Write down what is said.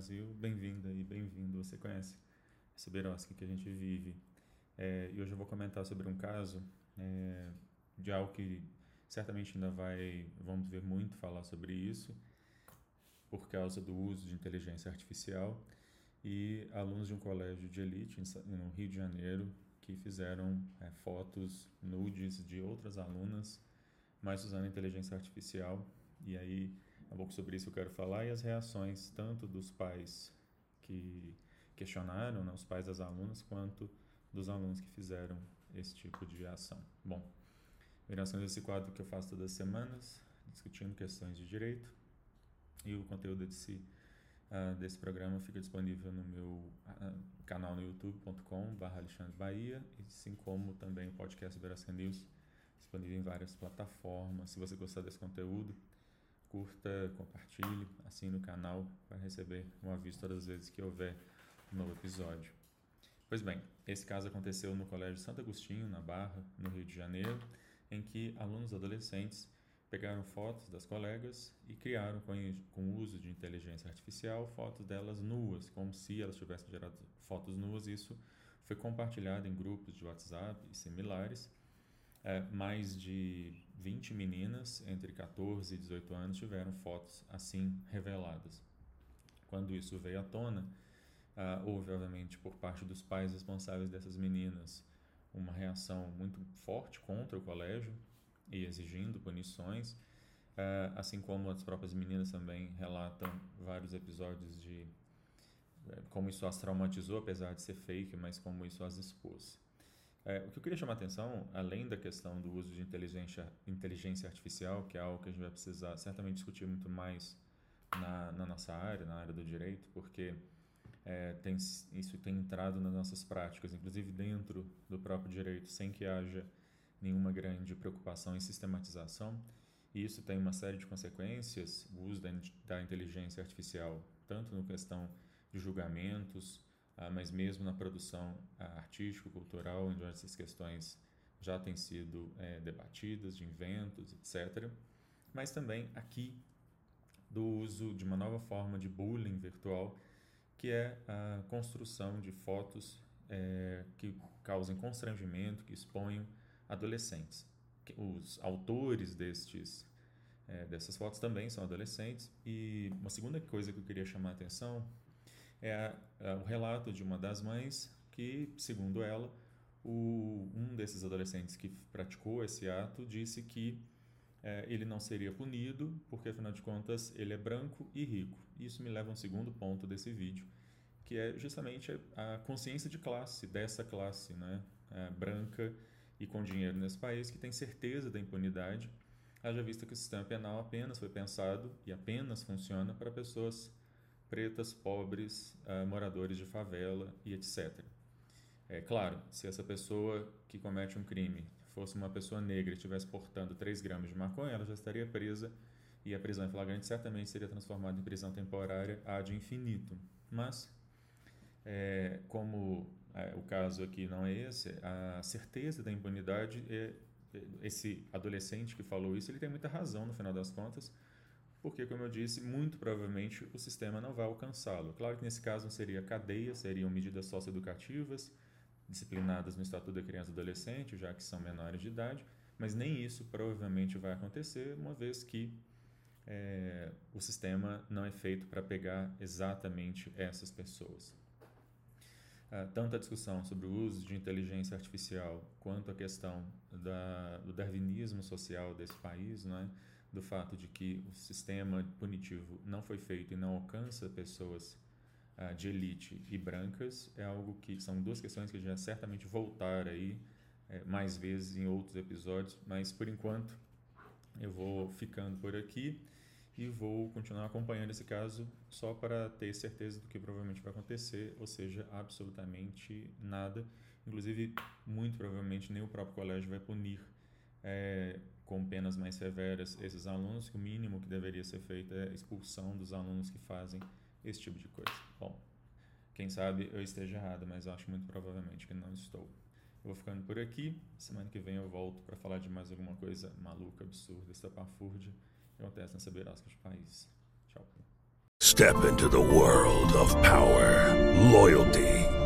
Brasil, bem-vinda e bem-vindo. Você conhece esse Berosky que a gente vive. É, e hoje eu vou comentar sobre um caso é, de algo que certamente ainda vai, vamos ver muito falar sobre isso, por causa do uso de inteligência artificial e alunos de um colégio de elite no Rio de Janeiro que fizeram é, fotos nudes de outras alunas, mas usando inteligência artificial. E aí um pouco sobre isso eu quero falar e as reações tanto dos pais que questionaram, né, os pais das alunas, quanto dos alunos que fizeram esse tipo de ação. Bom, variações desse quadro que eu faço todas as semanas, discutindo questões de direito, e o conteúdo desse, uh, desse programa fica disponível no meu uh, canal no youtube.com.br Alexandre Bahia, assim como também o podcast Verasca News, disponível em várias plataformas. Se você gostar desse conteúdo, curta, compartilhe, assine o canal para receber um aviso todas as vezes que houver um novo episódio. Pois bem, esse caso aconteceu no Colégio Santo Agostinho, na Barra, no Rio de Janeiro, em que alunos adolescentes pegaram fotos das colegas e criaram, com, o uso de inteligência artificial, fotos delas nuas, como se elas tivessem gerado fotos nuas. Isso foi compartilhado em grupos de WhatsApp e similares é, mais de 20 meninas entre 14 e 18 anos tiveram fotos assim reveladas. Quando isso veio à tona, uh, houve, obviamente, por parte dos pais responsáveis dessas meninas, uma reação muito forte contra o colégio e exigindo punições, uh, assim como as próprias meninas também relatam vários episódios de uh, como isso as traumatizou, apesar de ser fake, mas como isso as expôs. É, o que eu queria chamar a atenção, além da questão do uso de inteligência, inteligência artificial, que é algo que a gente vai precisar certamente discutir muito mais na, na nossa área, na área do direito, porque é, tem, isso tem entrado nas nossas práticas, inclusive dentro do próprio direito, sem que haja nenhuma grande preocupação em sistematização. E isso tem uma série de consequências, o uso da, da inteligência artificial, tanto na questão de julgamentos, mas mesmo na produção ah, artístico-cultural, onde essas questões já têm sido é, debatidas, de inventos, etc. Mas também aqui do uso de uma nova forma de bullying virtual, que é a construção de fotos é, que causem constrangimento, que exponham adolescentes. Os autores destes, é, dessas fotos também são adolescentes. E uma segunda coisa que eu queria chamar a atenção é, é o relato de uma das mães que, segundo ela, o, um desses adolescentes que praticou esse ato disse que é, ele não seria punido porque, afinal de contas, ele é branco e rico. Isso me leva a um segundo ponto desse vídeo, que é justamente a consciência de classe, dessa classe né, é, branca e com dinheiro nesse país, que tem certeza da impunidade, haja vista que o sistema penal apenas foi pensado e apenas funciona para pessoas pretas, pobres, uh, moradores de favela e etc. É claro, se essa pessoa que comete um crime fosse uma pessoa negra e estivesse portando 3 gramas de maconha, ela já estaria presa e a prisão em flagrante certamente seria transformada em prisão temporária ad infinito. Mas, é, como é, o caso aqui não é esse, a certeza da impunidade, é, é, esse adolescente que falou isso, ele tem muita razão no final das contas, porque, como eu disse, muito provavelmente o sistema não vai alcançá-lo. Claro que nesse caso não seria cadeia, seriam medidas socioeducativas, disciplinadas no Estatuto da Criança e Adolescente, já que são menores de idade, mas nem isso provavelmente vai acontecer, uma vez que é, o sistema não é feito para pegar exatamente essas pessoas. Ah, tanto a discussão sobre o uso de inteligência artificial quanto a questão da, do darwinismo social desse país, não é? Do fato de que o sistema punitivo não foi feito e não alcança pessoas uh, de elite e brancas é algo que são duas questões que já certamente voltar aí é, mais vezes em outros episódios, mas por enquanto eu vou ficando por aqui e vou continuar acompanhando esse caso só para ter certeza do que provavelmente vai acontecer, ou seja, absolutamente nada. Inclusive, muito provavelmente nem o próprio colégio vai punir é, com penas mais severas esses alunos, que o mínimo que deveria ser feito é expulsão dos alunos que fazem esse tipo de coisa. Bom, quem sabe eu esteja errado, mas acho muito provavelmente que não estou. Eu vou ficando por aqui. Semana que vem eu volto para falar de mais alguma coisa maluca, absurda, estapafúrdia que acontece nessa beirasca de país. Tchau. Step into the world of power, loyalty